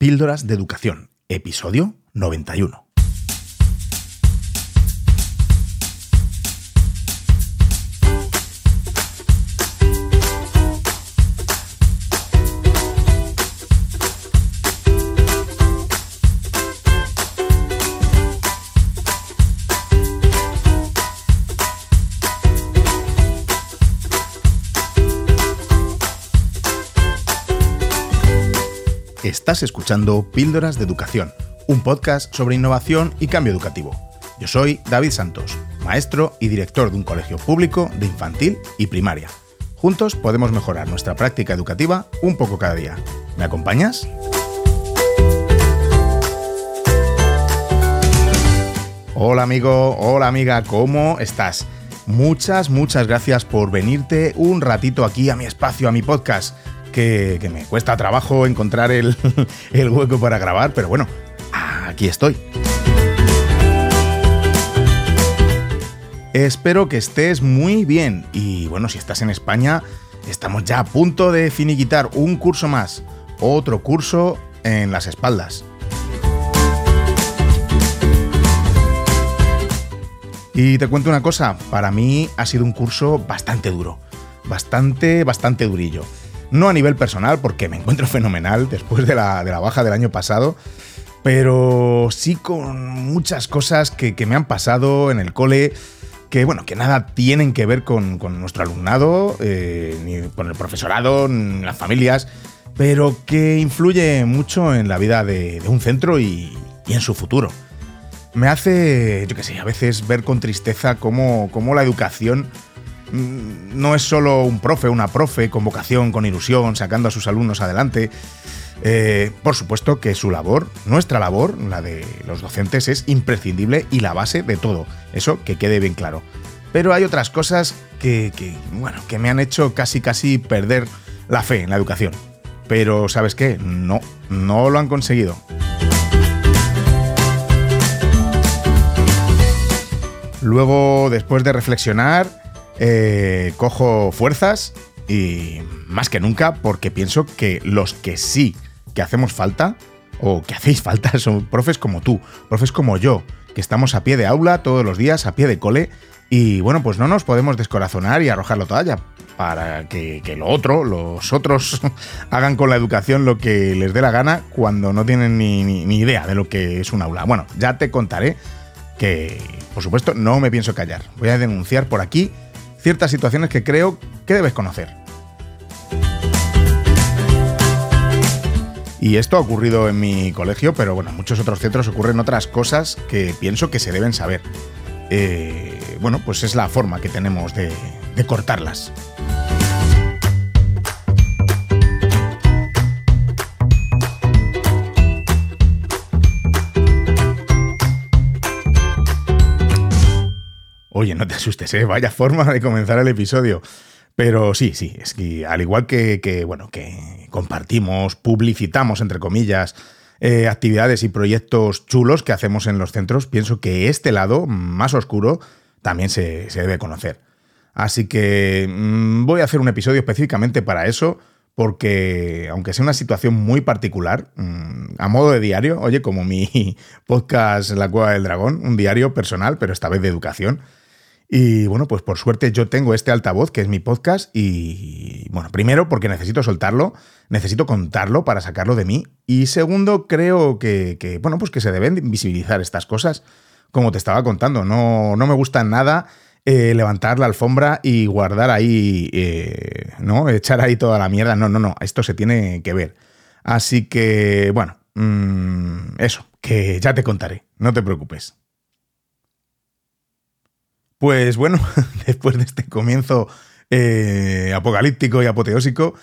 Píldoras de Educación, episodio 91. Estás escuchando Píldoras de Educación, un podcast sobre innovación y cambio educativo. Yo soy David Santos, maestro y director de un colegio público de infantil y primaria. Juntos podemos mejorar nuestra práctica educativa un poco cada día. ¿Me acompañas? Hola amigo, hola amiga, ¿cómo estás? Muchas, muchas gracias por venirte un ratito aquí a mi espacio, a mi podcast que, me cuesta trabajo encontrar el, el hueco para grabar, pero bueno, aquí estoy. Espero que estés muy bien y bueno, si estás en España, estamos ya a punto de finiquitar un curso más, otro curso en las espaldas. Y te cuento una cosa, para mí ha sido un curso bastante duro, bastante, bastante durillo. No a nivel personal, porque me encuentro fenomenal después de la, baja del año pasado, pero sí con muchas cosas que, me han pasado en el cole que bueno, que nada tienen que ver con, nuestro alumnado, eh, ni con el profesorado, ni las familias, pero que influye mucho en la vida de, un centro y, en su futuro. Me hace, yo qué sé, a veces ver con tristeza cómo, cómo la educación no es solo un profe, una profe con vocación, con ilusión, sacando a sus alumnos adelante. Eh, por supuesto que su labor, nuestra labor, la de los docentes, es imprescindible y la base de todo. Eso que quede bien claro. Pero hay otras cosas que, bueno, que me han hecho casi casi perder la fe en la educación. Pero ¿sabes qué? No, no lo han conseguido. Luego, después de reflexionar, eh, cojo fuerzas y más que nunca porque pienso que los que sí que hacemos falta o que hacéis falta son profes como tú, profes como yo, que estamos a pie de aula todos los días, a pie de cole y bueno, pues no nos podemos descorazonar y arrojar la toalla para que, lo otro, los otros, hagan con la educación lo que les dé la gana cuando no tienen ni idea de lo que es un aula. Bueno, ya te contaré que, por supuesto, no me pienso callar. Voy a denunciar por aquí ciertas situaciones que creo que debes conocer. Y esto ha ocurrido en mi colegio, pero bueno, en muchos otros centros ocurren otras cosas que pienso que se deben saber. Eh, bueno, pues es la forma que tenemos de cortarlas. Oye, no te asustes, ¿eh? vaya forma de comenzar el episodio. Pero sí, sí, es que al igual que, bueno, que compartimos, publicitamos, entre comillas, eh, actividades y proyectos chulos que hacemos en los centros, pienso que este lado, más oscuro, también se, debe conocer. Así que mm, voy a hacer un episodio específicamente para eso, porque aunque sea una situación muy particular, mm, a modo de diario, oye, como mi podcast La Cueva del Dragón, un diario personal, pero esta vez de educación, y bueno, pues por suerte yo tengo este altavoz, que es mi podcast, y bueno, primero porque necesito soltarlo, necesito contarlo para sacarlo de mí, y segundo creo que, bueno, pues que se deben visibilizar estas cosas, como te estaba contando, no, no me gusta nada eh, levantar la alfombra y guardar ahí, eh, ¿no? Echar ahí toda la mierda, no, no, no, esto se tiene que ver. Así que, bueno, mm, eso, que ya te contaré, no te preocupes. Pues bueno, después de este comienzo eh, apocalíptico y apoteósico,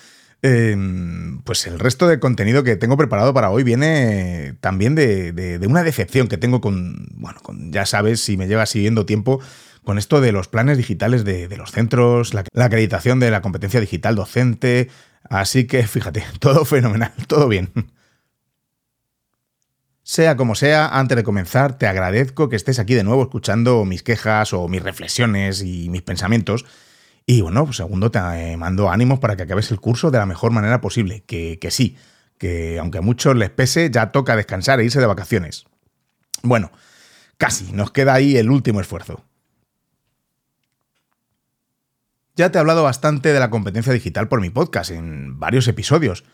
em, pues el resto de contenido que tengo preparado para hoy viene también de, una decepción que tengo con, bueno, con, ya sabes, si me llevas siguiendo tiempo, con esto de los planes digitales de, los centros, la, la, acreditación de la competencia digital docente. Así que fíjate, todo fenomenal, todo bien. Sea como sea, antes de comenzar, te agradezco que estés aquí de nuevo escuchando mis quejas o mis reflexiones y mis pensamientos. Y bueno, pues segundo, te mando ánimos para que acabes el curso de la mejor manera posible. Que, sí, que aunque a muchos les pese, ya toca descansar e irse de vacaciones. Bueno, casi, nos queda ahí el último esfuerzo. Ya te he hablado bastante de la competencia digital por mi podcast en varios episodios.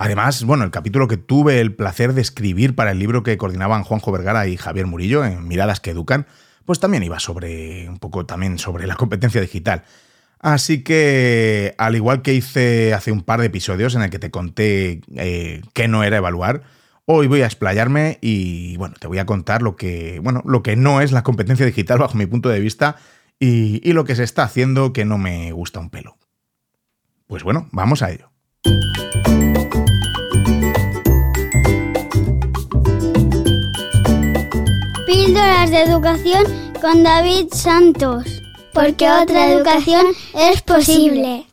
Además, bueno, el capítulo que tuve el placer de escribir para el libro que coordinaban Juanjo Vergara y Javier Murillo en Miradas que Educan, pues también iba sobre un poco también sobre la competencia digital. Así que, al igual que hice hace un par de episodios en el que te conté eh, qué no era evaluar, hoy voy a explayarme y bueno, te voy a contar lo que, bueno, lo que no es la competencia digital bajo mi punto de vista y, y lo que se está haciendo que no me gusta un pelo. Pues bueno, vamos a ello. Píldoras de educación con David Santos. Porque otra educación es posible.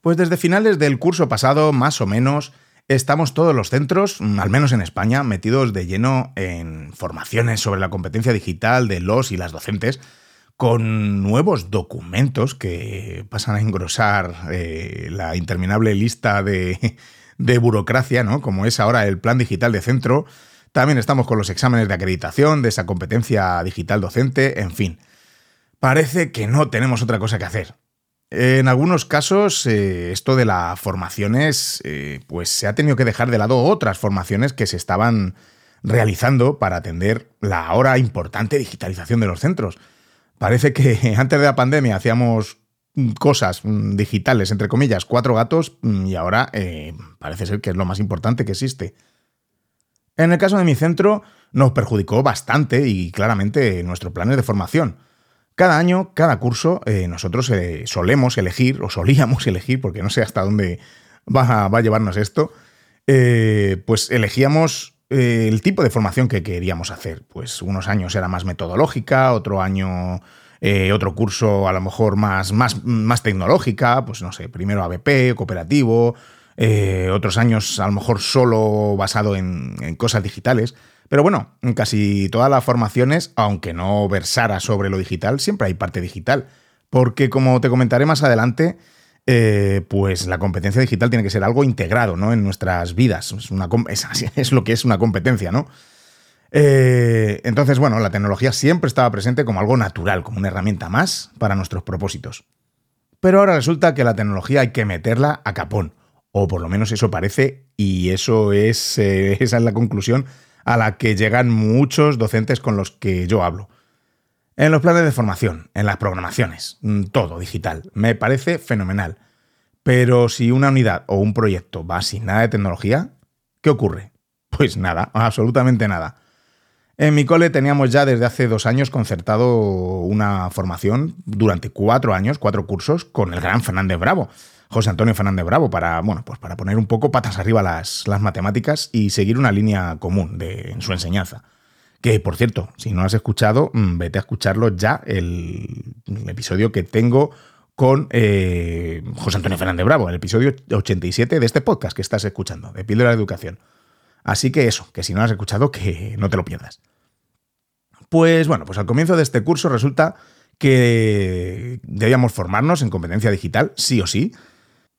Pues desde finales del curso pasado, más o menos, estamos todos los centros, mm, al menos en España, metidos de lleno en formaciones sobre la competencia digital de los y las docentes, con nuevos documentos que pasan a engrosar eh, la interminable lista de, de burocracia, ¿no? Como es ahora el plan digital de centro. También estamos con los exámenes de acreditación de esa competencia digital docente, en fin. Parece que no tenemos otra cosa que hacer. En algunos casos, eh, esto de las formaciones, eh, pues se ha tenido que dejar de lado otras formaciones que se estaban realizando para atender la ahora importante digitalización de los centros. Parece que antes de la pandemia hacíamos cosas digitales, entre comillas, cuatro gatos, y ahora eh, parece ser que es lo más importante que existe. En el caso de mi centro, nos perjudicó bastante y claramente nuestros planes de formación. Cada año, cada curso, eh, nosotros eh, solemos elegir, o solíamos elegir, porque no sé hasta dónde va a, llevarnos esto, pues elegíamos el tipo de formación que queríamos hacer. Pues unos años era más metodológica, otro año eh, otro curso a lo mejor más, más, más tecnológica, pues no sé, primero ABP, cooperativo, eh, otros años a lo mejor solo basado en, cosas digitales. Pero bueno, en casi todas las formaciones, aunque no versara sobre lo digital, siempre hay parte digital. Porque como te comentaré más adelante, eh, pues la competencia digital tiene que ser algo integrado ¿no? en nuestras vidas. Es lo que es una competencia, ¿no? Eh, entonces, bueno, la tecnología siempre estaba presente como algo natural, como una herramienta más para nuestros propósitos. Pero ahora resulta que la tecnología hay que meterla a capón, o por lo menos eso parece, y eso es, eh, esa es la conclusión a la que llegan muchos docentes con los que yo hablo. En los planes de formación, en las programaciones, mm, todo digital, me parece fenomenal. Pero si una unidad o un proyecto va sin nada de tecnología, ¿qué ocurre? Pues nada, absolutamente nada. En mi cole teníamos ya desde hace dos años concertado una formación durante cuatro años, cuatro cursos, con el gran Fernández Bravo, José Antonio Fernández Bravo, para, bueno, pues para poner un poco patas arriba las, las matemáticas y seguir una línea común de, en su enseñanza. Que, por cierto, si no has escuchado, mm, vete a escucharlo ya, el, episodio que tengo con eh, José Antonio Fernández Bravo, el episodio 87 de este podcast que estás escuchando, de Píldora de Educación. Así que eso, que si no has escuchado, que no te lo pierdas. Pues bueno, pues al comienzo de este curso resulta que debíamos formarnos en competencia digital, sí o sí,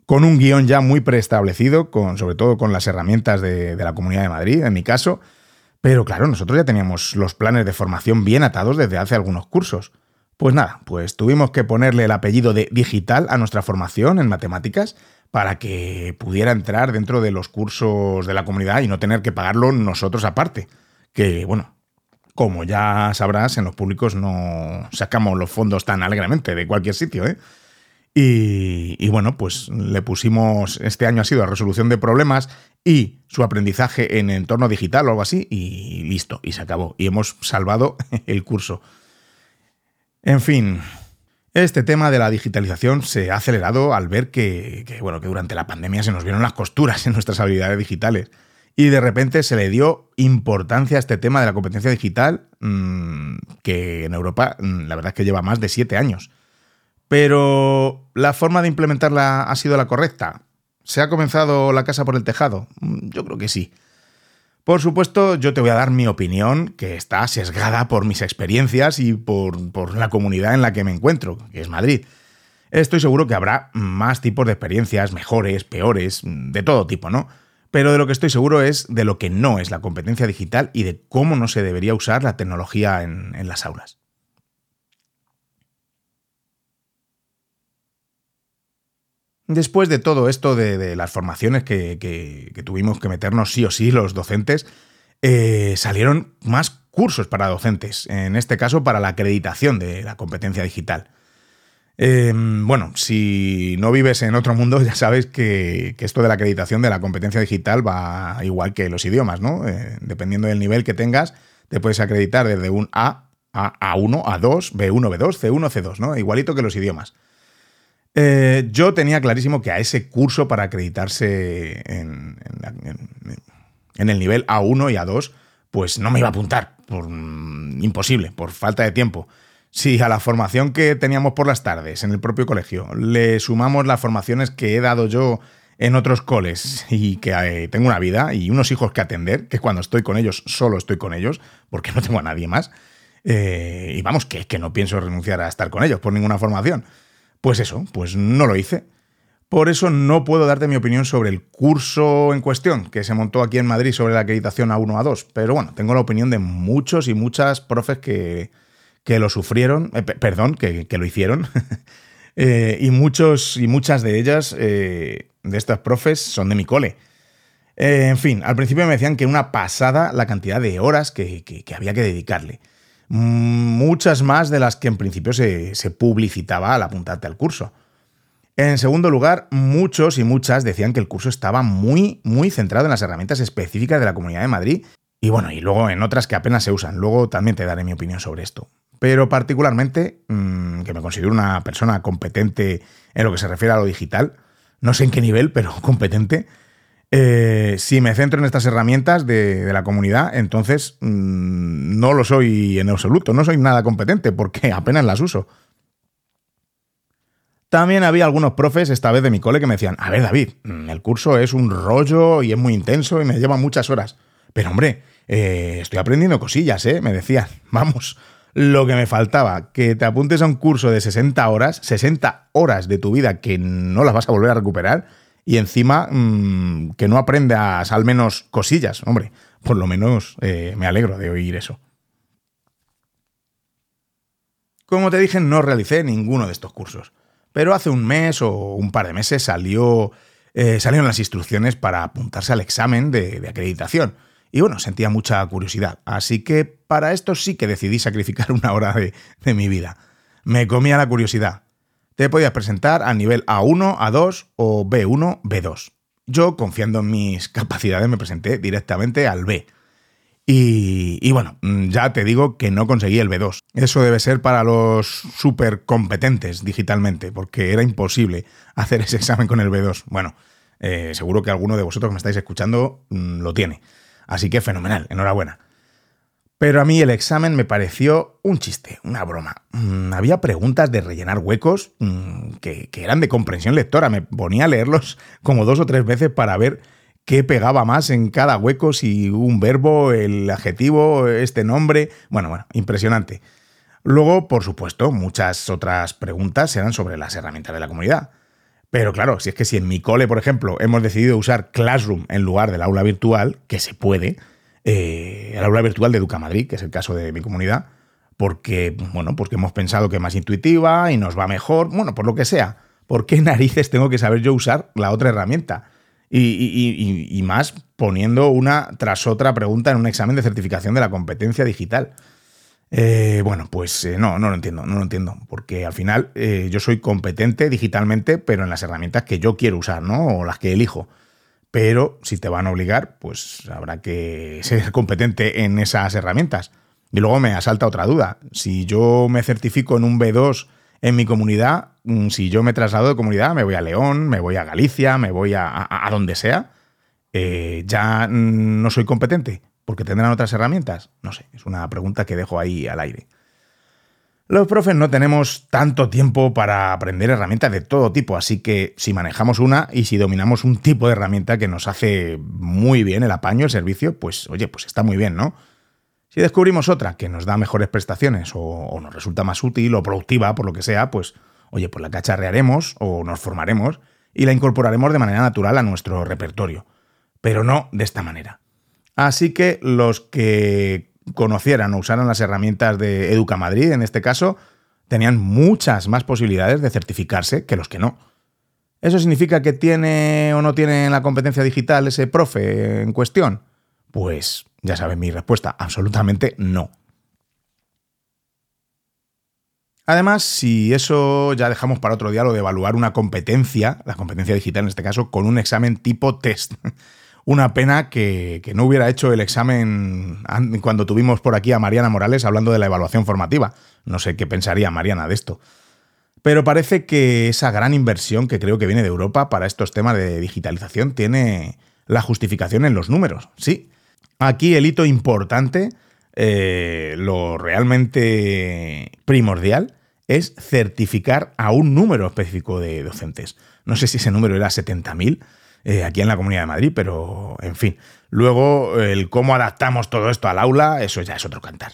con un guion ya muy preestablecido, con, sobre todo con las herramientas de, la Comunidad de Madrid, en mi caso. Pero claro, nosotros ya teníamos los planes de formación bien atados desde hace algunos cursos. Pues nada, pues tuvimos que ponerle el apellido de digital a nuestra formación en matemáticas para que pudiera entrar dentro de los cursos de la comunidad y no tener que pagarlo nosotros aparte. Que bueno, como ya sabrás, en los públicos no sacamos los fondos tan alegremente de cualquier sitio, ¿eh? Y, bueno, pues le pusimos, este año ha sido resolución de problemas y su aprendizaje en entorno digital o algo así, y listo, y se acabó. Y hemos salvado el curso. En fin, este tema de la digitalización se ha acelerado al ver que, bueno, que durante la pandemia se nos vieron las costuras en nuestras habilidades digitales. Y de repente se le dio importancia a este tema de la competencia digital, mmm, que en Europa mmm, la verdad es que lleva más de siete años. Pero ¿la forma de implementarla ha sido la correcta? ¿Se ha comenzado la casa por el tejado? Mm, yo creo que sí. Por supuesto, yo te voy a dar mi opinión, que está sesgada por mis experiencias y por, por, la comunidad en la que me encuentro, que es Madrid. Estoy seguro que habrá más tipos de experiencias, mejores, peores, de todo tipo, ¿no? pero de lo que estoy seguro es de lo que no es la competencia digital y de cómo no se debería usar la tecnología en, las aulas. Después de todo esto de, las formaciones que, tuvimos que meternos sí o sí los docentes, eh, salieron más cursos para docentes, en este caso para la acreditación de la competencia digital. Em, bueno, si no vives en otro mundo, ya sabes que, esto de la acreditación de la competencia digital va igual que los idiomas, ¿no? Eh, dependiendo del nivel que tengas, te puedes acreditar desde un A a A1, A2, B1, B2, C1, C2, ¿no? Igualito que los idiomas. Eh, yo tenía clarísimo que a ese curso para acreditarse en, el nivel A1 y A2, pues no me iba a apuntar, por, mm, imposible, por falta de tiempo. Si a la formación que teníamos por las tardes en el propio colegio le sumamos las formaciones que he dado yo en otros coles y que eh, tengo una vida y unos hijos que atender, que cuando estoy con ellos solo estoy con ellos, porque no tengo a nadie más, eh, y vamos, que, que no pienso renunciar a estar con ellos por ninguna formación. Pues eso, pues no lo hice. Por eso no puedo darte mi opinión sobre el curso en cuestión que se montó aquí en Madrid sobre la acreditación A1 A2. Pero bueno, tengo la opinión de muchos y muchas profes que, que lo sufrieron, eh, perdón, que, lo hicieron. Eh, y muchos y muchas de ellas, eh, de estas profes, son de mi cole. en fin, al principio me decían que una pasada la cantidad de horas que, había que dedicarle. Muchas más de las que en principio se, se publicitaba al apuntarte al curso. En segundo lugar, muchos y muchas decían que el curso estaba muy, muy centrado en las herramientas específicas de la Comunidad de Madrid y bueno, y luego en otras que apenas se usan. Luego también te daré mi opinión sobre esto pero particularmente, mm, que me considero una persona competente en lo que se refiere a lo digital, no sé en qué nivel, pero competente, eh, si me centro en estas herramientas de, la comunidad, entonces mm, no lo soy en absoluto, no soy nada competente porque apenas las uso. También había algunos profes, esta vez de mi cole, que me decían, a ver David, mm, el curso es un rollo y es muy intenso y me lleva muchas horas. Pero hombre, eh, estoy aprendiendo cosillas, ¿eh? Me decían, vamos, lo que me faltaba, que te apuntes a un curso de 60 horas, 60 horas de tu vida que no las vas a volver a recuperar y encima mm, que no aprendas al menos cosillas, hombre, por lo menos eh, me alegro de oír eso. Como te dije, no realicé ninguno de estos cursos, pero hace un mes o un par de meses salió, eh, salieron las instrucciones para apuntarse al examen de acreditación y bueno, sentía mucha curiosidad. Así que para esto sí que decidí sacrificar una hora de, mi vida. Me comía la curiosidad. Te podías presentar a nivel A1, A2 o B1, B2. Yo, confiando en mis capacidades, me presenté directamente al B. Y, bueno, ya te digo que no conseguí el B2. Eso debe ser para los súper competentes digitalmente, porque era imposible hacer ese examen con el B2. Bueno, eh, seguro que alguno de vosotros que me estáis escuchando mm, lo tiene. Así que fenomenal, enhorabuena. Pero a mí el examen me pareció un chiste, una broma. Mm, había preguntas de rellenar huecos mm, que, eran de comprensión lectora. Me ponía a leerlos como dos o tres veces para ver qué pegaba más en cada hueco, si un verbo, el adjetivo, este nombre. Bueno, bueno, impresionante. Luego, por supuesto, muchas otras preguntas eran sobre las herramientas de la comunidad. Pero claro, si es que si en mi cole, por ejemplo, hemos decidido usar Classroom en lugar del aula virtual, que se puede, eh, el aula virtual de Educa Madrid, que es el caso de mi comunidad, porque, bueno, porque hemos pensado que es más intuitiva y nos va mejor, bueno, por lo que sea. ¿Por qué narices tengo que saber yo usar la otra herramienta? y más poniendo una tras otra pregunta en un examen de certificación de la competencia digital. Eh, bueno, pues eh, no, no lo entiendo, no lo entiendo, porque al final eh, yo soy competente digitalmente, pero en las herramientas que yo quiero usar, ¿no? O las que elijo. Pero si te van a obligar, pues habrá que ser competente en esas herramientas. Y luego me asalta otra duda. Si yo me certifico en un B2 en mi comunidad, mm, si yo me traslado de comunidad, me voy a León, me voy a Galicia, me voy a, a donde sea, ya mm, no soy competente porque tendrán otras herramientas? No sé, es una pregunta que dejo ahí al aire. Los profes no tenemos tanto tiempo para aprender herramientas de todo tipo, así que si manejamos una y si dominamos un tipo de herramienta que nos hace muy bien el apaño, el servicio, pues oye, pues está muy bien, ¿no? Si descubrimos otra que nos da mejores prestaciones o, nos resulta más útil o productiva, por lo que sea, pues oye, pues la cacharrearemos o nos formaremos y la incorporaremos de manera natural a nuestro repertorio. pero no de esta manera. Así que los que conocieran o usaran las herramientas de Educa Madrid, en este caso, tenían muchas más posibilidades de certificarse que los que no. ¿Eso significa que tiene o no tiene la competencia digital ese profe en cuestión? Pues ya saben mi respuesta, absolutamente no. Además, si eso ya dejamos para otro día lo de evaluar una competencia, la competencia digital en este caso, con un examen tipo test. Una pena que, no hubiera hecho el examen cuando tuvimos por aquí a Mariana Morales hablando de la evaluación formativa. No sé qué pensaría Mariana de esto. Pero parece que esa gran inversión que creo que viene de Europa para estos temas de digitalización tiene la justificación en los números. Sí, aquí el hito importante, eh, lo realmente primordial, es certificar a un número específico de docentes. No sé si ese número era 70.000 eh, aquí en la Comunidad de Madrid, pero en fin. Luego, el cómo adaptamos todo esto al aula, eso ya es otro cantar.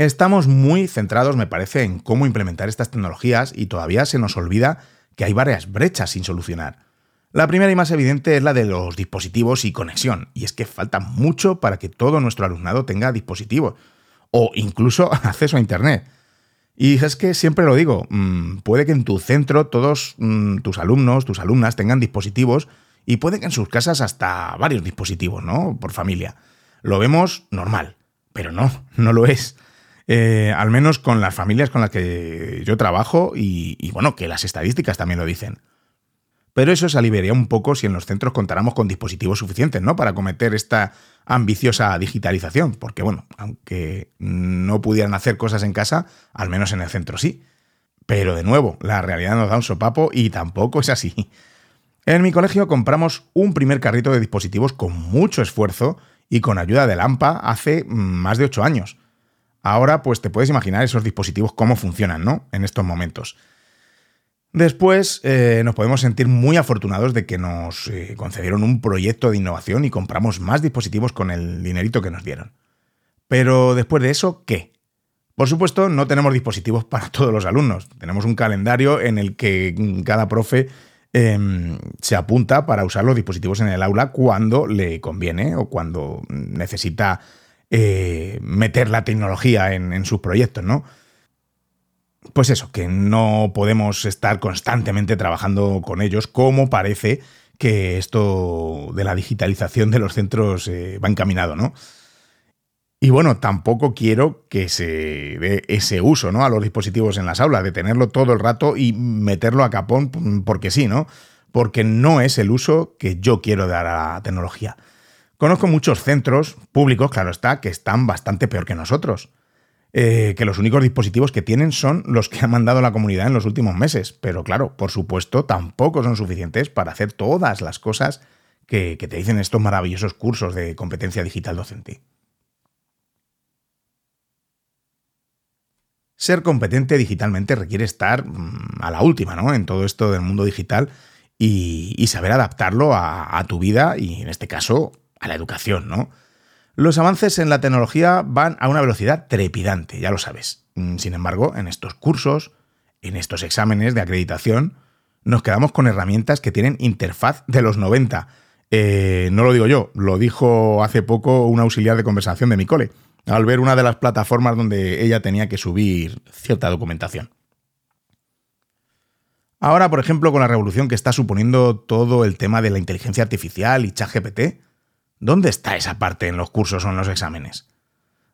Estamos muy centrados, me parece, en cómo implementar estas tecnologías y todavía se nos olvida que hay varias brechas sin solucionar. La primera y más evidente es la de los dispositivos y conexión, y es que falta mucho para que todo nuestro alumnado tenga dispositivos o incluso acceso a Internet. Y es que siempre lo digo, mm, puede que en tu centro todos mm, tus alumnos, tus alumnas tengan dispositivos y puede que en sus casas hasta varios dispositivos, ¿no? Por familia. Lo vemos normal, pero no, no lo es. Eh, al menos con las familias con las que yo trabajo y bueno, que las estadísticas también lo dicen. Pero eso se aliviaría un poco si en los centros contáramos con dispositivos suficientes, ¿no? Para cometer esta ambiciosa digitalización. Porque, bueno, aunque no pudieran hacer cosas en casa, al menos en el centro sí. Pero de nuevo, la realidad nos da un sopapo y tampoco es así. En mi colegio compramos un primer carrito de dispositivos con mucho esfuerzo y con ayuda de Lampa hace más de 8 años. Ahora, pues te puedes imaginar esos dispositivos cómo funcionan, ¿no? En estos momentos. Después eh, nos podemos sentir muy afortunados de que nos eh, concedieron un proyecto de innovación y compramos más dispositivos con el dinerito que nos dieron. Pero después de eso, ¿qué? Por supuesto, no tenemos dispositivos para todos los alumnos. Tenemos un calendario en el que cada profe em, se apunta para usar los dispositivos en el aula cuando le conviene o cuando necesita eh, meter la tecnología en, en sus proyectos, ¿no? Pues eso, que no podemos estar constantemente trabajando con ellos, como parece que esto de la digitalización de los centros eh, va encaminado, ¿no? Y bueno, tampoco quiero que se dé ese uso, ¿no? A los dispositivos en las aulas, de tenerlo todo el rato y meterlo a capón porque sí, ¿no? Porque no es el uso que yo quiero dar a la tecnología. Conozco muchos centros públicos, claro está, que están bastante peor que nosotros. Eh, que los únicos dispositivos que tienen son los que ha mandado la comunidad en los últimos meses. Pero claro, por supuesto, tampoco son suficientes para hacer todas las cosas que, te dicen estos maravillosos cursos de competencia digital docente. Ser competente digitalmente requiere estar mm, a la última, ¿no? En todo esto del mundo digital y, saber adaptarlo a, a, tu vida y, en este caso, a la educación, ¿no? Los avances en la tecnología van a una velocidad trepidante, ya lo sabes. Mm, sin embargo, en estos cursos, en estos exámenes de acreditación, nos quedamos con herramientas que tienen interfaz de los 90. Eh, no lo digo yo, lo dijo hace poco un auxiliar de conversación de mi cole, al ver una de las plataformas donde ella tenía que subir cierta documentación. Ahora, por ejemplo, con la revolución que está suponiendo todo el tema de la inteligencia artificial y ChatGPT, ¿Dónde está esa parte en los cursos o en los exámenes?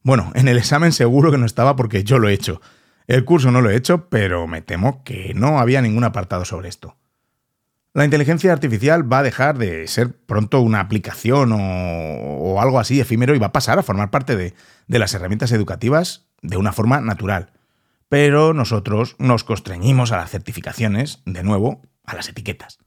Bueno, en el examen seguro que no estaba porque yo lo he hecho. El curso no lo he hecho, pero me temo que no había ningún apartado sobre esto. La inteligencia artificial va a dejar de ser pronto una aplicación o, algo así efímero y va a pasar a formar parte de, de las herramientas educativas de una forma natural. Pero nosotros nos constreñimos a las certificaciones, de nuevo, a las etiquetas.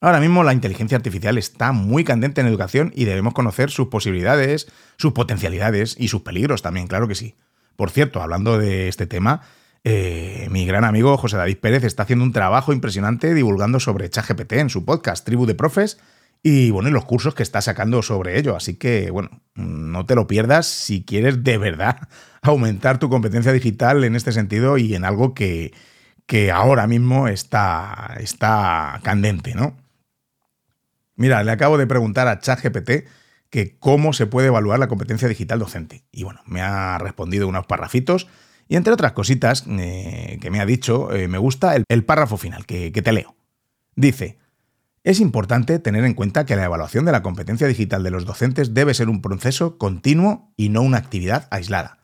Ahora mismo la inteligencia artificial está muy candente en educación y debemos conocer sus posibilidades, sus potencialidades y sus peligros también, claro que sí. Por cierto, hablando de este tema, eh, mi gran amigo José David Pérez está haciendo un trabajo impresionante divulgando sobre ChatGPT en su podcast Tribu de Profes y bueno, y los cursos que está sacando sobre ello. Así que, bueno, no te lo pierdas si quieres de verdad aumentar tu competencia digital en este sentido y en algo que, que ahora mismo está, está candente, ¿no? Mira, le acabo de preguntar a ChatGPT que cómo se puede evaluar la competencia digital docente. Y bueno, me ha respondido unos parrafitos y entre otras cositas eh, que me ha dicho, eh, me gusta el, párrafo final, que, te leo. Dice, es importante tener en cuenta que la evaluación de la competencia digital de los docentes debe ser un proceso continuo y no una actividad aislada.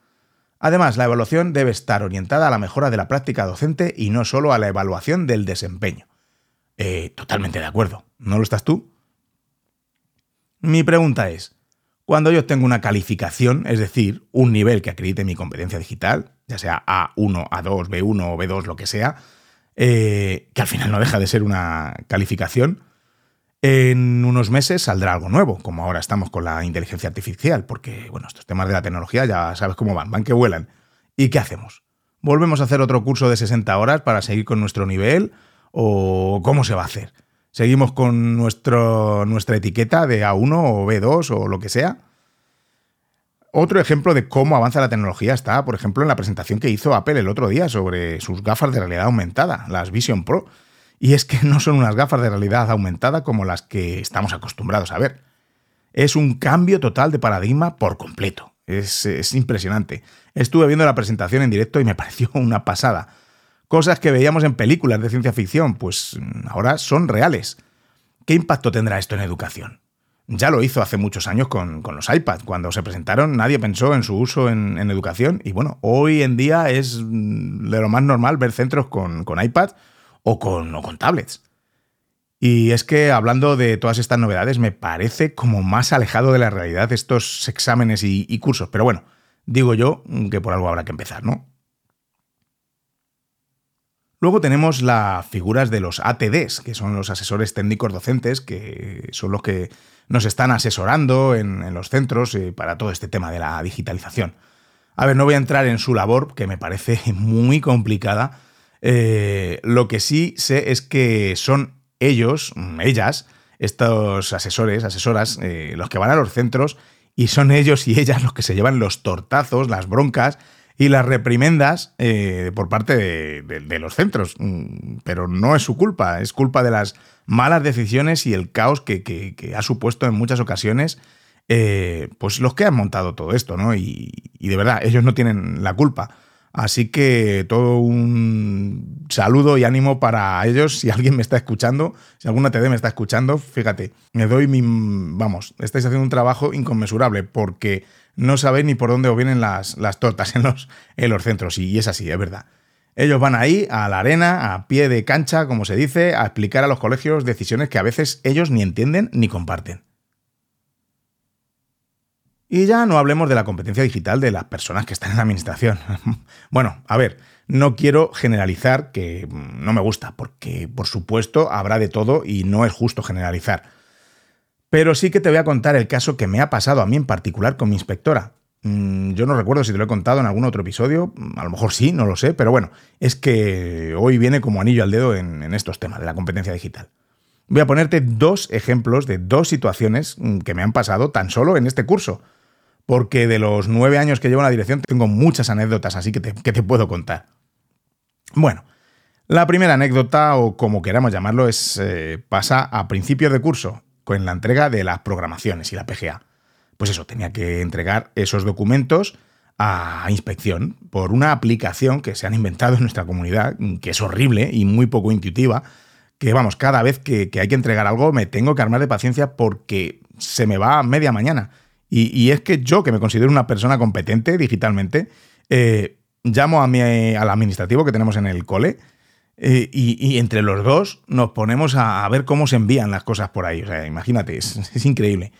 Además, la evaluación debe estar orientada a la mejora de la práctica docente y no solo a la evaluación del desempeño. Eh, totalmente de acuerdo. ¿No lo estás tú? Mi pregunta es, cuando yo tengo una calificación, es decir, un nivel que acredite mi competencia digital, ya sea A1, A2, B1 o B2, lo que sea, eh, que al final no deja de ser una calificación, en unos meses saldrá algo nuevo, como ahora estamos con la inteligencia artificial, porque, bueno, estos temas de la tecnología ya sabes cómo van, van que vuelan. ¿Y qué hacemos? ¿Volvemos a hacer otro curso de 60 horas para seguir con nuestro nivel? ¿O cómo se va a hacer? ¿Seguimos con nuestro, nuestra etiqueta de A1 o B2 o lo que sea? Otro ejemplo de cómo avanza la tecnología está, por ejemplo, en la presentación que hizo Apple el otro día sobre sus gafas de realidad aumentada, las Vision Pro y es que no son unas gafas de realidad aumentada como las que estamos acostumbrados a ver. Es un cambio total de paradigma por completo. Es, impresionante. Estuve viendo la presentación en directo y me pareció una pasada. Cosas que veíamos en películas de ciencia ficción, pues ahora son reales. ¿Qué impacto tendrá esto en educación? Ya lo hizo hace muchos años con, los iPads. Cuando se presentaron nadie pensó en su uso en, educación y bueno, hoy en día es de lo más normal ver centros con, con iPad o con, con tablets. Y es que hablando de todas estas novedades, me parece como más alejado de la realidad estos exámenes y, y, cursos. Pero bueno, digo yo que por algo habrá que empezar, ¿no? Luego tenemos las figuras de los ATDs, que son los asesores técnicos docentes, que son los que nos están asesorando en, los centros eh, para todo este tema de la digitalización. A ver, no voy a entrar en su labor, que me parece muy complicada, eh, lo que sí sé es que son ellos, mm, ellas, estos asesores, asesoras, eh, los que van a los centros y son ellos y ellas los que se llevan los tortazos, las broncas y las reprimendas eh, por parte de, los centros. Mm, pero no es su culpa, es culpa de las malas decisiones y el caos que, ha supuesto en muchas ocasiones. pues los que han montado todo esto, ¿no? y de verdad, ellos no tienen la culpa. Así que todo un saludo y ánimo para ellos. Si alguien me está escuchando, si alguna TD me está escuchando, fíjate, me doy mi. Vamos, estáis haciendo un trabajo inconmensurable porque no sabéis ni por dónde os vienen las, las tortas en los, en los centros. Y es así, es verdad. Ellos van ahí, a la arena, a pie de cancha, como se dice, a explicar a los colegios decisiones que a veces ellos ni entienden ni comparten. Y ya no hablemos de la competencia digital de las personas que están en la administración. bueno, a ver, no quiero generalizar, que no me gusta, porque por supuesto habrá de todo y no es justo generalizar. Pero sí que te voy a contar el caso que me ha pasado a mí en particular con mi inspectora. Mm, yo no recuerdo si te lo he contado en algún otro episodio, a lo mejor sí, no lo sé, pero bueno, es que hoy viene como anillo al dedo en, en estos temas de la competencia digital. Voy a ponerte dos ejemplos de dos situaciones mm, que me han pasado tan solo en este curso porque de los nueve años que llevo en la dirección tengo muchas anécdotas, así que te, puedo contar. Bueno, la primera anécdota, o como queramos llamarlo, es eh, pasa a principios de curso, con la entrega de las programaciones y la PGA. Pues eso, tenía que entregar esos documentos a inspección por una aplicación que se han inventado en nuestra comunidad, que es horrible y muy poco intuitiva, que vamos, cada vez que, que hay que entregar algo me tengo que armar de paciencia porque se me va a media mañana. Y, es que yo, que me considero una persona competente digitalmente, eh, llamo a mi, al administrativo que tenemos en el cole eh, y, entre los dos nos ponemos a, ver cómo se envían las cosas por ahí. O sea, imagínate, es, increíble.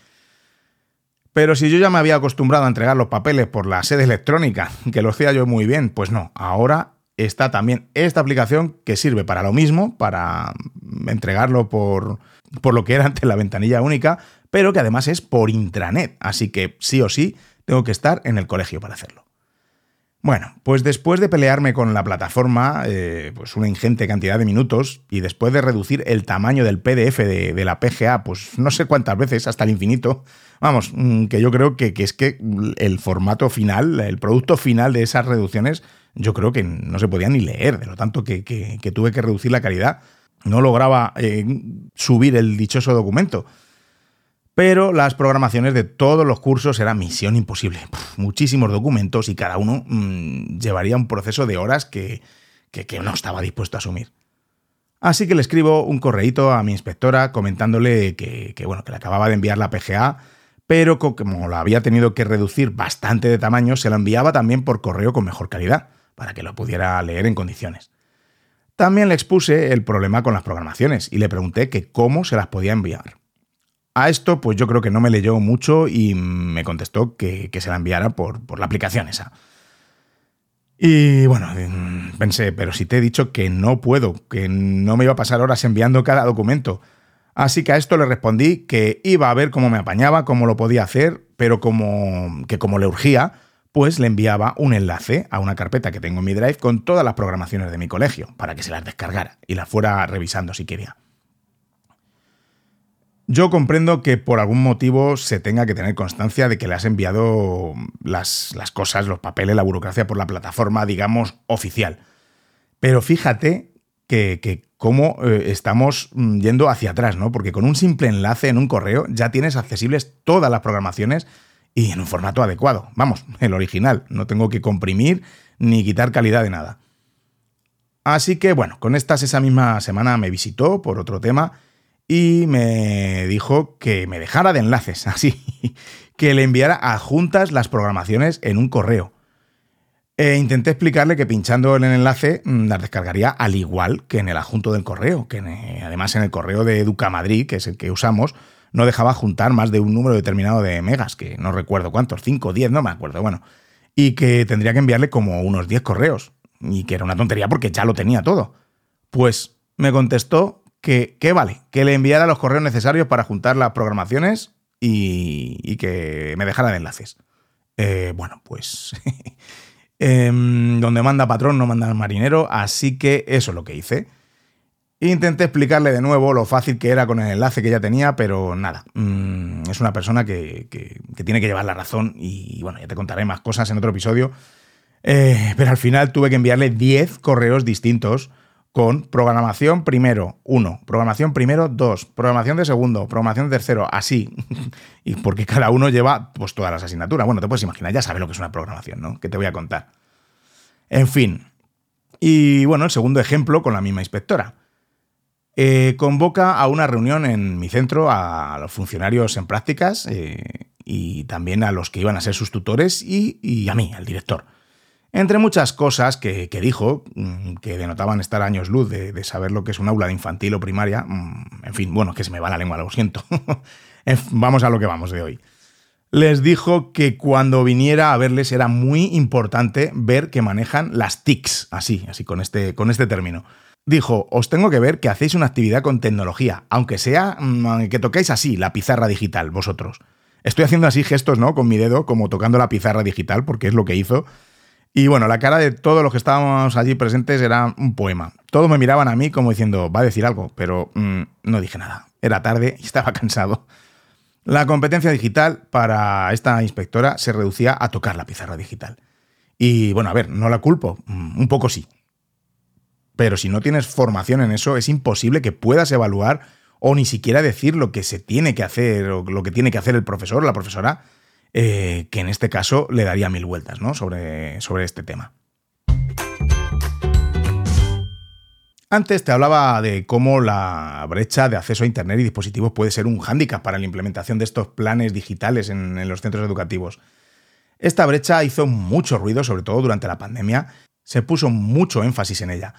Pero si yo ya me había acostumbrado a entregar los papeles por la sede electrónica, que lo hacía yo muy bien, pues no, ahora está también esta aplicación que sirve para lo mismo, para entregarlo por, por lo que era antes la ventanilla única, pero que además es por intranet, así que sí o sí tengo que estar en el colegio para hacerlo. Bueno, pues después de pelearme con la plataforma, eh, pues una ingente cantidad de minutos, y después de reducir el tamaño del PDF de, la PGA, pues no sé cuántas veces, hasta el infinito, vamos, mm, que yo creo que, es que el formato final, el producto final de esas reducciones, yo creo que no se podía ni leer, de lo tanto que, tuve que reducir la calidad. No lograba eh, subir el dichoso documento. Pero las programaciones de todos los cursos eran misión imposible. muchísimos documentos y cada uno mm, llevaría un proceso de horas que, que, no estaba dispuesto a asumir. Así que le escribo un correíto a mi inspectora comentándole que, bueno, que le acababa de enviar la PGA, pero como la había tenido que reducir bastante de tamaño, se la enviaba también por correo con mejor calidad, para que lo pudiera leer en condiciones. También le expuse el problema con las programaciones y le pregunté que cómo se las podía enviar. A esto, pues yo creo que no me leyó mucho y me contestó que, se la enviara por, por, la aplicación esa. Y bueno, pensé, pero si te he dicho que no puedo, que no me iba a pasar horas enviando cada documento. Así que a esto le respondí que iba a ver cómo me apañaba, cómo lo podía hacer, pero como que como le urgía, pues le enviaba un enlace a una carpeta que tengo en mi Drive con todas las programaciones de mi colegio, para que se las descargara y las fuera revisando si quería. Yo comprendo que por algún motivo se tenga que tener constancia de que le has enviado las, cosas, los papeles, la burocracia por la plataforma, digamos, oficial. Pero fíjate que, cómo eh, estamos mm, yendo hacia atrás, ¿no? Porque con un simple enlace en un correo ya tienes accesibles todas las programaciones y en un formato adecuado. Vamos, el original. No tengo que comprimir ni quitar calidad de nada. Así que bueno, con estas esa misma semana me visitó por otro tema y me dijo que me dejara de enlaces, así, que le enviara a juntas las programaciones en un correo. E intenté explicarle que pinchando en el enlace mm, las descargaría al igual que en el adjunto del correo, que además en el correo de Educa Madrid, que es el que usamos, no dejaba juntar más de un número determinado de megas, que no recuerdo cuántos, 5, 10, no me acuerdo, bueno, y que tendría que enviarle como unos 10 correos, y que era una tontería porque ya lo tenía todo. Pues me contestó que, vale, que le enviara los correos necesarios para juntar las programaciones y, que me dejara de enlaces. Eh, bueno, pues em, donde manda patrón no manda marinero, así que eso es lo que hice. Intenté explicarle de nuevo lo fácil que era con el enlace que ya tenía, pero nada, mm, es una persona que, tiene que llevar la razón y bueno, ya te contaré más cosas en otro episodio. Eh, pero al final tuve que enviarle 10 correos distintos con programación primero, uno, programación primero, dos, programación de segundo, programación de tercero, así. y porque cada uno lleva pues todas las asignaturas. Bueno, te puedes imaginar, ya sabes lo que es una programación, ¿no? Que te voy a contar. En fin. Y bueno, el segundo ejemplo con la misma inspectora. Eh, convoca a una reunión en mi centro a los funcionarios en prácticas eh, y también a los que iban a ser sus tutores y, y a mí, al director. Entre muchas cosas que, dijo, mm, que denotaban estar años luz de, saber lo que es un aula de infantil o primaria, mm, en fin, bueno, que se me va la lengua, lo siento. vamos a lo que vamos de hoy. Les dijo que cuando viniera a verles era muy importante ver que manejan las TICs, así, así con este, con este término. Dijo, os tengo que ver que hacéis una actividad con tecnología, aunque sea mm, que toquéis así la pizarra digital, vosotros. Estoy haciendo así gestos, ¿no? Con mi dedo, como tocando la pizarra digital, porque es lo que hizo. Y bueno, la cara de todos los que estábamos allí presentes era un poema. Todos me miraban a mí como diciendo, va a decir algo, pero mm, no dije nada. Era tarde y estaba cansado. La competencia digital para esta inspectora se reducía a tocar la pizarra digital. Y bueno, a ver, no la culpo, mm, un poco sí. Pero si no tienes formación en eso, es imposible que puedas evaluar o ni siquiera decir lo que se tiene que hacer o lo que tiene que hacer el profesor o la profesora eh, que en este caso le daría mil vueltas ¿no? sobre, sobre este tema. Antes te hablaba de cómo la brecha de acceso a Internet y dispositivos puede ser un hándicap para la implementación de estos planes digitales en, en, los centros educativos. Esta brecha hizo mucho ruido, sobre todo durante la pandemia, se puso mucho énfasis en ella.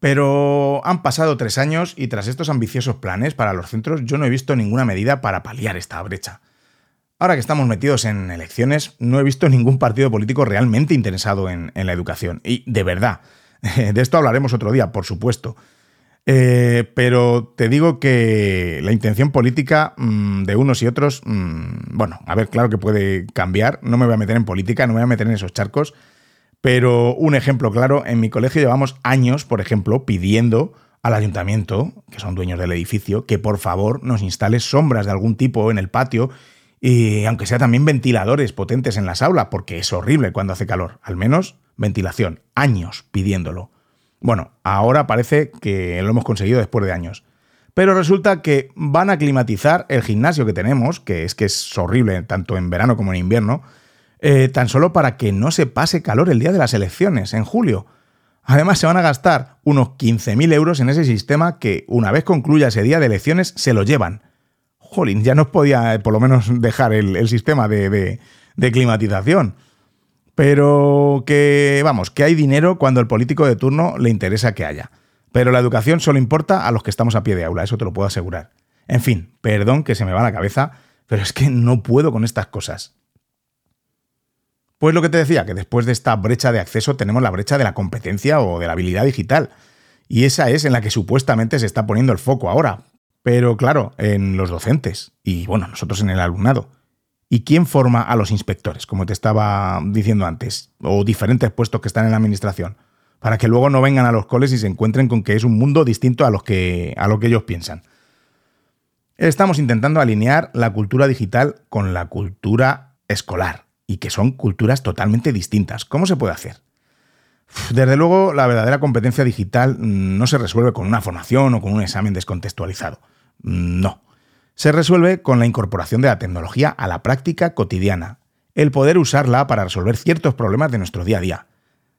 Pero han pasado tres años y tras estos ambiciosos planes para los centros yo no he visto ninguna medida para paliar esta brecha. Ahora que estamos metidos en elecciones, no he visto ningún partido político realmente interesado en, la educación. Y de verdad, de esto hablaremos otro día, por supuesto. Eh, pero te digo que la intención política mm, de unos y otros, mm, bueno, a ver, claro que puede cambiar, no me voy a meter en política, no me voy a meter en esos charcos, pero un ejemplo claro, en mi colegio llevamos años, por ejemplo, pidiendo al ayuntamiento, que son dueños del edificio, que por favor nos instale sombras de algún tipo en el patio y aunque sea también ventiladores potentes en las aulas, porque es horrible cuando hace calor, al menos ventilación, años pidiéndolo. Bueno, ahora parece que lo hemos conseguido después de años. Pero resulta que van a climatizar el gimnasio que tenemos, que es que es horrible tanto en verano como en invierno, eh, tan solo para que no se pase calor el día de las elecciones, en julio. Además, se van a gastar unos 15.000 euros en ese sistema que, una vez concluya ese día de elecciones, se lo llevan. Jolín, ya nos podía eh, por lo menos dejar el, sistema de, de climatización. Pero que, vamos, que hay dinero cuando el político de turno le interesa que haya. Pero la educación solo importa a los que estamos a pie de aula, eso te lo puedo asegurar. En fin, perdón que se me va la cabeza, pero es que no puedo con estas cosas. Pues lo que te decía, que después de esta brecha de acceso tenemos la brecha de la competencia o de la habilidad digital. Y esa es en la que supuestamente se está poniendo el foco ahora. Pero claro, en los docentes y bueno, nosotros en el alumnado. ¿Y quién forma a los inspectores, como te estaba diciendo antes? O diferentes puestos que están en la administración. Para que luego no vengan a los coles y se encuentren con que es un mundo distinto a, los que, a lo que ellos piensan. Estamos intentando alinear la cultura digital con la cultura escolar y que son culturas totalmente distintas. ¿Cómo se puede hacer? Desde luego, la verdadera competencia digital no se resuelve con una formación o con un examen descontextualizado. No. Se resuelve con la incorporación de la tecnología a la práctica cotidiana, el poder usarla para resolver ciertos problemas de nuestro día a día.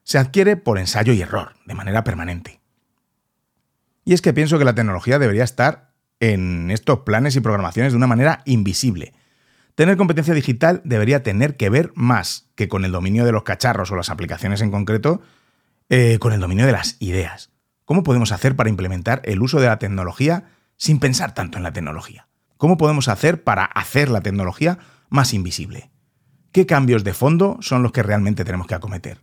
Se adquiere por ensayo y error, de manera permanente. Y es que pienso que la tecnología debería estar en estos planes y programaciones de una manera invisible, Tener competencia digital debería tener que ver más que con el dominio de los cacharros o las aplicaciones en concreto, eh, con el dominio de las ideas. ¿Cómo podemos hacer para implementar el uso de la tecnología sin pensar tanto en la tecnología? ¿Cómo podemos hacer para hacer la tecnología más invisible? ¿Qué cambios de fondo son los que realmente tenemos que acometer?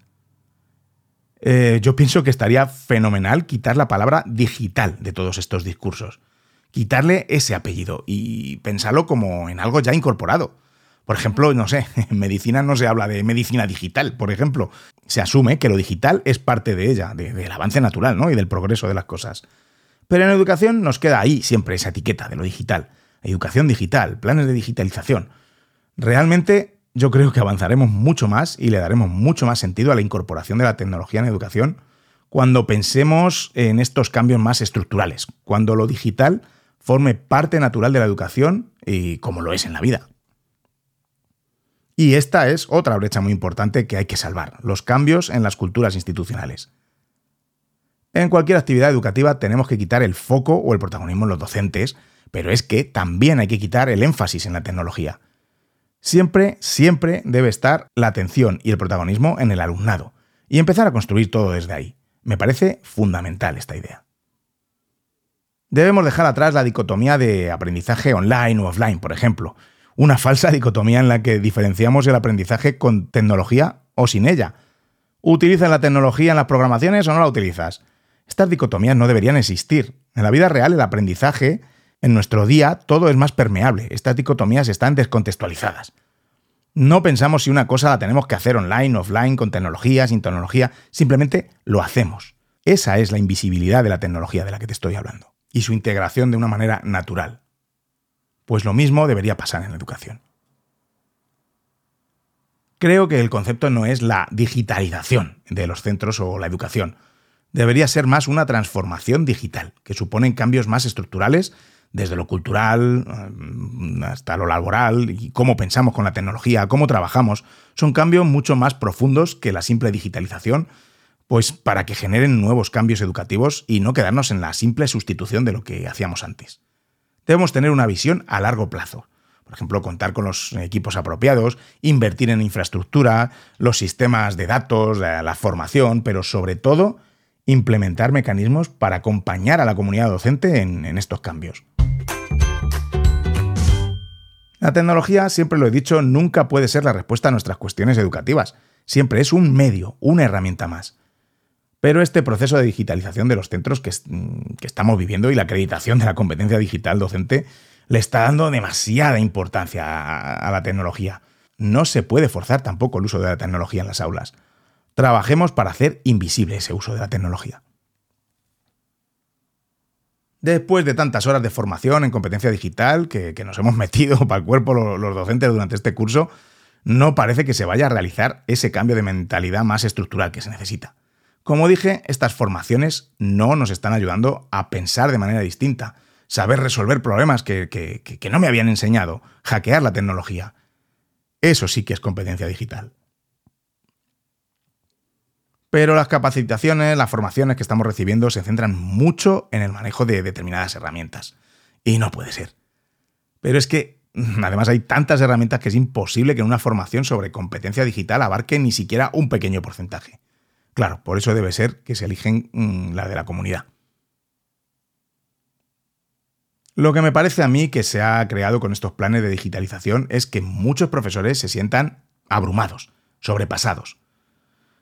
Eh, yo pienso que estaría fenomenal quitar la palabra digital de todos estos discursos quitarle ese apellido y pensarlo como en algo ya incorporado. Por ejemplo, no sé, en medicina no se habla de medicina digital, por ejemplo. Se asume que lo digital es parte de ella, del avance natural ¿no? y del progreso de las cosas. Pero en educación nos queda ahí siempre esa etiqueta de lo digital. Educación digital, planes de digitalización. Realmente yo creo que avanzaremos mucho más y le daremos mucho más sentido a la incorporación de la tecnología en educación cuando pensemos en estos cambios más estructurales, cuando lo digital forme parte natural de la educación y como lo es en la vida. Y esta es otra brecha muy importante que hay que salvar, los cambios en las culturas institucionales. En cualquier actividad educativa tenemos que quitar el foco o el protagonismo en los docentes, pero es que también hay que quitar el énfasis en la tecnología. Siempre, siempre debe estar la atención y el protagonismo en el alumnado, y empezar a construir todo desde ahí. Me parece fundamental esta idea. Debemos dejar atrás la dicotomía de aprendizaje online o offline, por ejemplo, una falsa dicotomía en la que diferenciamos el aprendizaje con tecnología o sin ella. ¿Utilizas la tecnología en las programaciones o no la utilizas? Estas dicotomías no deberían existir. En la vida real el aprendizaje, en nuestro día, todo es más permeable. Estas dicotomías están descontextualizadas. No pensamos si una cosa la tenemos que hacer online, offline, con tecnología, sin tecnología, simplemente lo hacemos. Esa es la invisibilidad de la tecnología de la que te estoy hablando y su integración de una manera natural. Pues lo mismo debería pasar en la educación. Creo que el concepto no es la digitalización de los centros o la educación. Debería ser más una transformación digital, que supone cambios más estructurales desde lo cultural mm, hasta lo laboral y cómo pensamos con la tecnología, cómo trabajamos. Son cambios mucho más profundos que la simple digitalización pues para que generen nuevos cambios educativos y no quedarnos en la simple sustitución de lo que hacíamos antes. Debemos tener una visión a largo plazo. Por ejemplo, contar con los equipos apropiados, invertir en infraestructura, los sistemas de datos, la formación, pero sobre todo implementar mecanismos para acompañar a la comunidad docente en, estos cambios. La tecnología, siempre lo he dicho, nunca puede ser la respuesta a nuestras cuestiones educativas. Siempre es un medio, una herramienta más. Pero este proceso de digitalización de los centros que, estamos viviendo y la acreditación de la competencia digital docente le está dando demasiada importancia a, la tecnología. No se puede forzar tampoco el uso de la tecnología en las aulas. Trabajemos para hacer invisible ese uso de la tecnología. Después de tantas horas de formación en competencia digital que, nos hemos metido para el cuerpo los docentes durante este curso, no parece que se vaya a realizar ese cambio de mentalidad más estructural que se necesita. Como dije, estas formaciones no nos están ayudando a pensar de manera distinta, saber resolver problemas que, que no me habían enseñado, hackear la tecnología. Eso sí que es competencia digital. Pero las capacitaciones, las formaciones que estamos recibiendo se centran mucho en el manejo de determinadas herramientas. Y no puede ser. Pero es que además hay tantas herramientas que es imposible que una formación sobre competencia digital abarque ni siquiera un pequeño porcentaje. Claro, por eso debe ser que se eligen mm, la de la comunidad. Lo que me parece a mí que se ha creado con estos planes de digitalización es que muchos profesores se sientan abrumados, sobrepasados.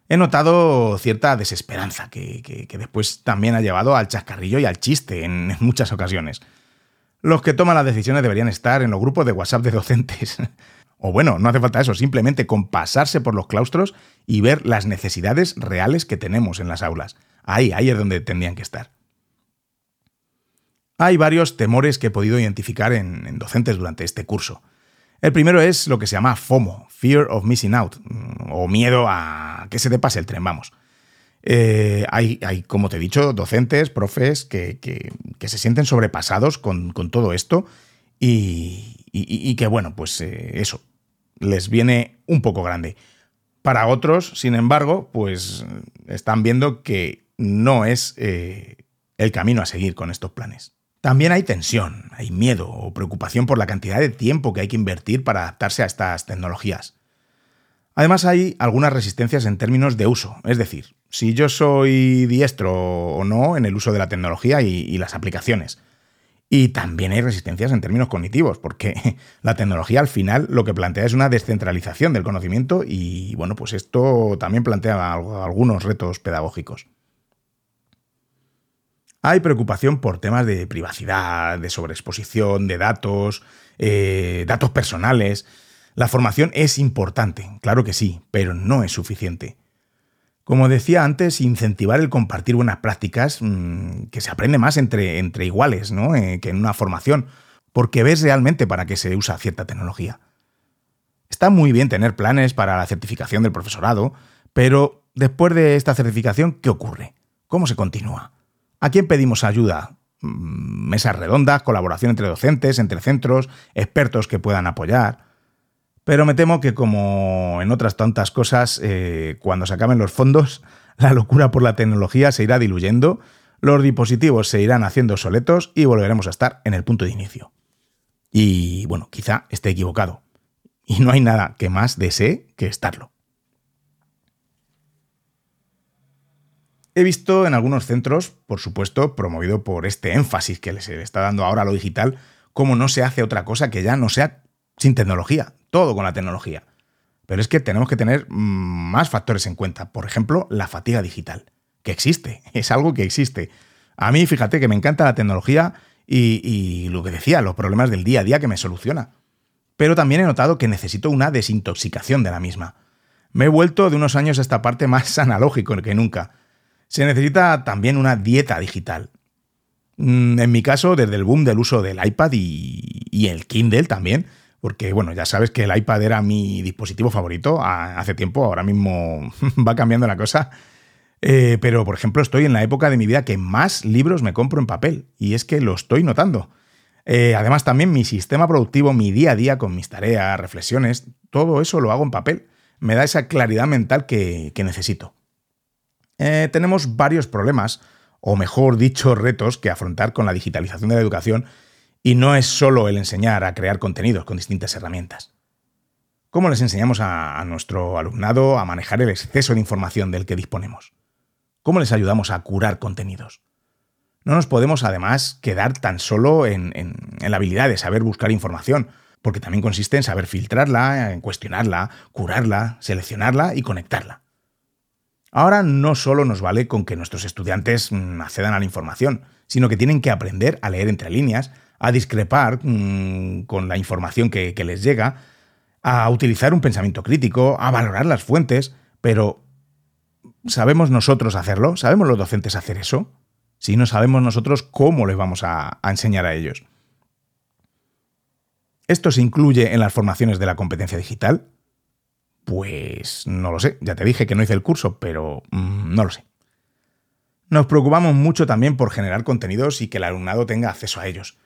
He notado cierta desesperanza que, después también ha llevado al chascarrillo y al chiste en, muchas ocasiones. Los que toman las decisiones deberían estar en los grupos de WhatsApp de docentes. O bueno, no hace falta eso, simplemente con pasarse por los claustros y ver las necesidades reales que tenemos en las aulas. Ahí, ahí es donde tendrían que estar. Hay varios temores que he podido identificar en docentes durante este curso. El primero es lo que se llama FOMO, Fear of Missing Out, o miedo a que se te pase el tren, vamos. Eh, hay, hay, como te he dicho, docentes, profes que, se sienten sobrepasados con, todo esto y, que, bueno, pues eh, eso, les viene un poco grande. Para otros, sin embargo, pues están viendo que no es eh, el camino a seguir con estos planes. También hay tensión, hay miedo o preocupación por la cantidad de tiempo que hay que invertir para adaptarse a estas tecnologías. Además hay algunas resistencias en términos de uso, es decir, si yo soy diestro o no en el uso de la tecnología y, las aplicaciones. Y también hay resistencias en términos cognitivos, porque la tecnología al final lo que plantea es una descentralización del conocimiento y bueno, pues esto también plantea algunos retos pedagógicos. Hay preocupación por temas de privacidad, de sobreexposición, de datos, eh, datos personales. La formación es importante, claro que sí, pero no es suficiente. Como decía antes, incentivar el compartir buenas prácticas, mm, que se aprende más entre, entre iguales ¿no? Eh, que en una formación, porque ves realmente para qué se usa cierta tecnología. Está muy bien tener planes para la certificación del profesorado, pero después de esta certificación, ¿qué ocurre? ¿Cómo se continúa? ¿A quién pedimos ayuda? Mm, mesas redondas, colaboración entre docentes, entre centros, expertos que puedan apoyar. Pero me temo que como en otras tantas cosas, eh, cuando se acaben los fondos, la locura por la tecnología se irá diluyendo, los dispositivos se irán haciendo soletos y volveremos a estar en el punto de inicio. Y bueno, quizá esté equivocado. Y no hay nada que más desee que estarlo. He visto en algunos centros, por supuesto, promovido por este énfasis que se le está dando ahora a lo digital, cómo no se hace otra cosa que ya no sea sin tecnología, todo con la tecnología. Pero es que tenemos que tener mm, más factores en cuenta. Por ejemplo, la fatiga digital, que existe, es algo que existe. A mí, fíjate que me encanta la tecnología y, y, lo que decía, los problemas del día a día que me soluciona. Pero también he notado que necesito una desintoxicación de la misma. Me he vuelto de unos años a esta parte más analógico que nunca se necesita también una dieta digital. Mm, en mi caso, desde el boom del uso del iPad y, el Kindle también, porque bueno, ya sabes que el iPad era mi dispositivo favorito hace tiempo, ahora mismo va cambiando la cosa. Eh, pero, por ejemplo, estoy en la época de mi vida que más libros me compro en papel, y es que lo estoy notando. Eh, además, también mi sistema productivo, mi día a día con mis tareas, reflexiones, todo eso lo hago en papel. Me da esa claridad mental que necesito. Eh, tenemos varios problemas, o mejor dicho, retos que afrontar con la digitalización de la educación, y no es solo el enseñar a crear contenidos con distintas herramientas. ¿Cómo les enseñamos a, nuestro alumnado a manejar el exceso de información del que disponemos? ¿Cómo les ayudamos a curar contenidos? No nos podemos además quedar tan solo en, en la habilidad de saber buscar información, porque también consiste en saber filtrarla, en cuestionarla, curarla, seleccionarla y conectarla. Ahora no solo nos vale con que nuestros estudiantes mm, accedan a la información, sino que tienen que aprender a leer entre líneas, a discrepar mm, con la información que, les llega, a utilizar un pensamiento crítico, a valorar las fuentes, pero ¿sabemos nosotros hacerlo? ¿Sabemos los docentes hacer eso? Si no sabemos nosotros, ¿cómo les vamos a, a enseñar a ellos? ¿Esto se incluye en las formaciones de la competencia digital? Pues no lo sé, ya te dije que no hice el curso, pero mm, no lo sé. Nos preocupamos mucho también por generar contenidos y que el alumnado tenga acceso a ellos.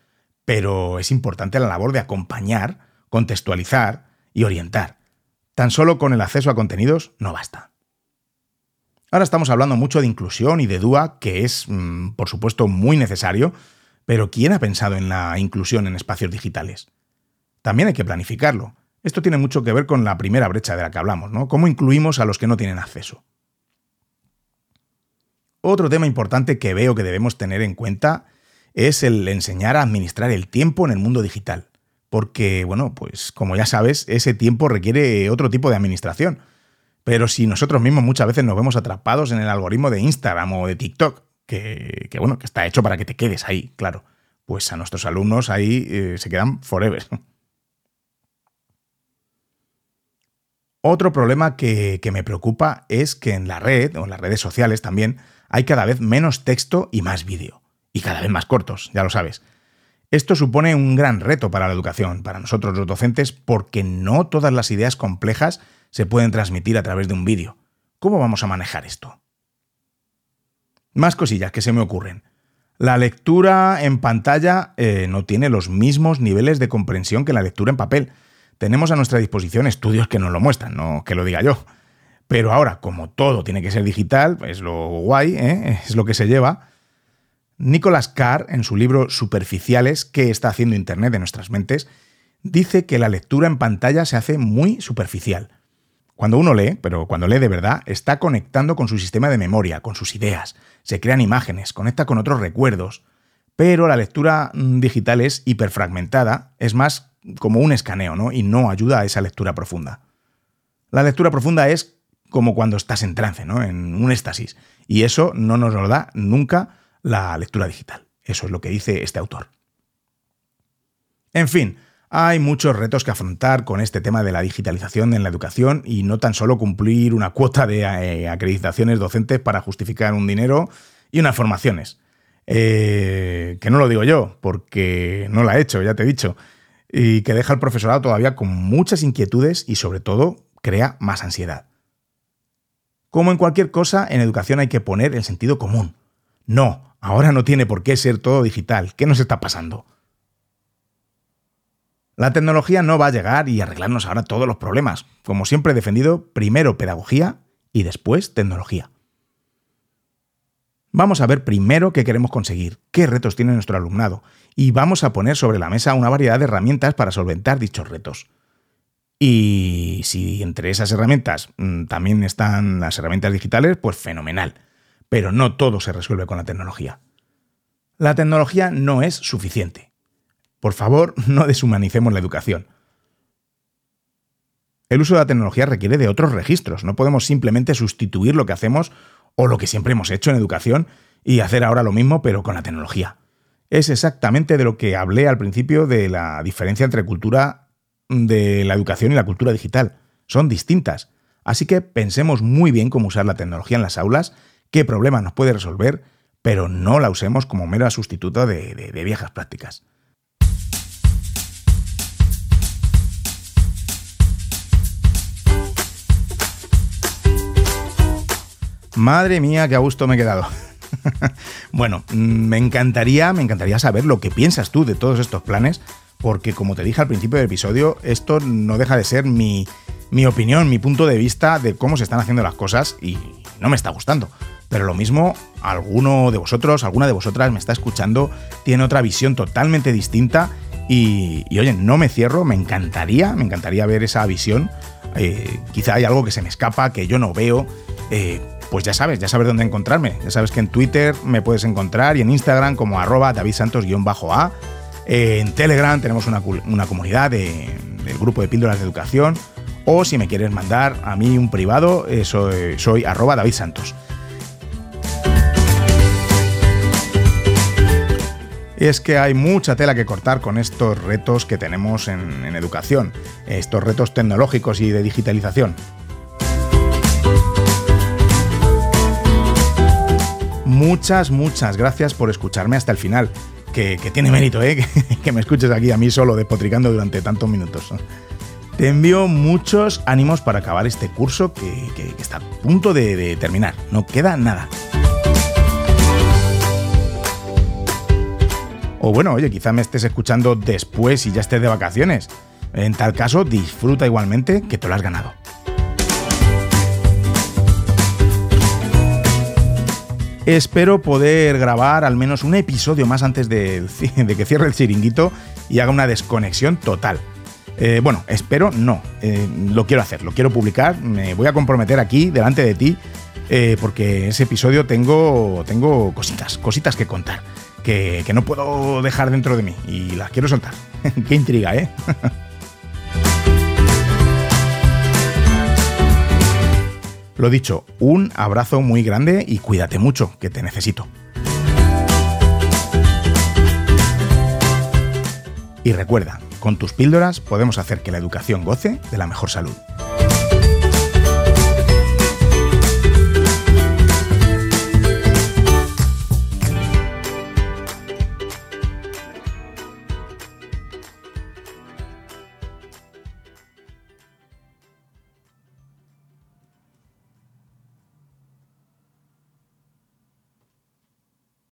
Pero es importante la labor de acompañar, contextualizar y orientar. Tan solo con el acceso a contenidos no basta. Ahora estamos hablando mucho de inclusión y de DUA, que es, mm, por supuesto, muy necesario, pero ¿quién ha pensado en la inclusión en espacios digitales? También hay que planificarlo. Esto tiene mucho que ver con la primera brecha de la que hablamos, ¿no? ¿Cómo incluimos a los que no tienen acceso? Otro tema importante que veo que debemos tener en cuenta es el enseñar a administrar el tiempo en el mundo digital. Porque, bueno, pues como ya sabes, ese tiempo requiere otro tipo de administración. Pero si nosotros mismos muchas veces nos vemos atrapados en el algoritmo de Instagram o de TikTok, que, bueno, que está hecho para que te quedes ahí, claro, pues a nuestros alumnos ahí eh, se quedan forever. Otro problema que, que me preocupa es que en la red, o en las redes sociales también, hay cada vez menos texto y más vídeo. Y cada vez más cortos, ya lo sabes. Esto supone un gran reto para la educación, para nosotros los docentes, porque no todas las ideas complejas se pueden transmitir a través de un vídeo. ¿Cómo vamos a manejar esto? Más cosillas que se me ocurren. La lectura en pantalla eh, no tiene los mismos niveles de comprensión que la lectura en papel. Tenemos a nuestra disposición estudios que nos lo muestran, no que lo diga yo. Pero ahora, como todo tiene que ser digital, es lo guay, ¿eh? es lo que se lleva. Nicholas Carr, en su libro Superficiales, ¿qué está haciendo Internet de nuestras mentes?, dice que la lectura en pantalla se hace muy superficial. Cuando uno lee, pero cuando lee de verdad, está conectando con su sistema de memoria, con sus ideas, se crean imágenes, conecta con otros recuerdos. Pero la lectura mm, digital es hiperfragmentada, es más como un escaneo, ¿no? Y no ayuda a esa lectura profunda. La lectura profunda es como cuando estás en trance, ¿no? En un éxtasis. Y eso no nos lo da nunca la lectura digital. Eso es lo que dice este autor. En fin, hay muchos retos que afrontar con este tema de la digitalización en la educación y no tan solo cumplir una cuota de eh, acreditaciones docentes para justificar un dinero y unas formaciones. Eh, que no lo digo yo, porque no la he hecho, ya te he dicho, y que deja al profesorado todavía con muchas inquietudes y sobre todo crea más ansiedad. Como en cualquier cosa, en educación hay que poner el sentido común. No, ahora no tiene por qué ser todo digital. ¿Qué nos está pasando? La tecnología no va a llegar y arreglarnos ahora todos los problemas. Como siempre he defendido, primero pedagogía y después tecnología. Vamos a ver primero qué queremos conseguir, qué retos tiene nuestro alumnado, y vamos a poner sobre la mesa una variedad de herramientas para solventar dichos retos. Y si entre esas herramientas mm, también están las herramientas digitales, pues fenomenal. Pero no todo se resuelve con la tecnología. La tecnología no es suficiente. Por favor, no deshumanicemos la educación. El uso de la tecnología requiere de otros registros. No podemos simplemente sustituir lo que hacemos o lo que siempre hemos hecho en educación y hacer ahora lo mismo pero con la tecnología. Es exactamente de lo que hablé al principio de la diferencia entre cultura de la educación y la cultura digital. Son distintas. Así que pensemos muy bien cómo usar la tecnología en las aulas, qué problemas nos puede resolver, pero no la usemos como mera sustituta de, viejas prácticas. Madre mía, qué a gusto me he quedado. bueno, me encantaría, me encantaría saber lo que piensas tú de todos estos planes porque como te dije al principio del episodio, esto no deja de ser mi, opinión, mi punto de vista de cómo se están haciendo las cosas y no me está gustando. Pero lo mismo, alguno de vosotros, alguna de vosotras me está escuchando, tiene otra visión totalmente distinta y, oye, no me cierro, me encantaría, me encantaría ver esa visión. Eh, quizá hay algo que se me escapa, que yo no veo. Eh, pues ya sabes, ya sabes dónde encontrarme. Ya sabes que en Twitter me puedes encontrar y en Instagram como arroba davidsantos-a en Telegram tenemos una, comunidad del grupo de píldoras de educación. O si me quieres mandar a mí un privado, eh, soy, soy arroba David es que hay mucha tela que cortar con estos retos que tenemos en, educación, estos retos tecnológicos y de digitalización. Muchas, muchas gracias por escucharme hasta el final que, tiene mérito, ¿eh? que, me escuches aquí a mí solo despotricando durante tantos minutos. Te envío muchos ánimos para acabar este curso que, está a punto de terminar. No queda nada. O bueno, oye, quizá me estés escuchando después y ya estés de vacaciones. En tal caso, disfruta igualmente que te lo has ganado. Espero poder grabar al menos un episodio más antes de, que cierre el chiringuito y haga una desconexión total. Eh, bueno, espero no. Eh, lo quiero hacer, lo quiero publicar. Me voy a comprometer aquí delante de ti eh, porque ese episodio tengo, tengo cositas, cositas que contar que, no puedo dejar dentro de mí y las quiero soltar. Qué intriga, ¿eh? Lo dicho, un abrazo muy grande y cuídate mucho, que te necesito. Y recuerda, con tus píldoras podemos hacer que la educación goce de la mejor salud.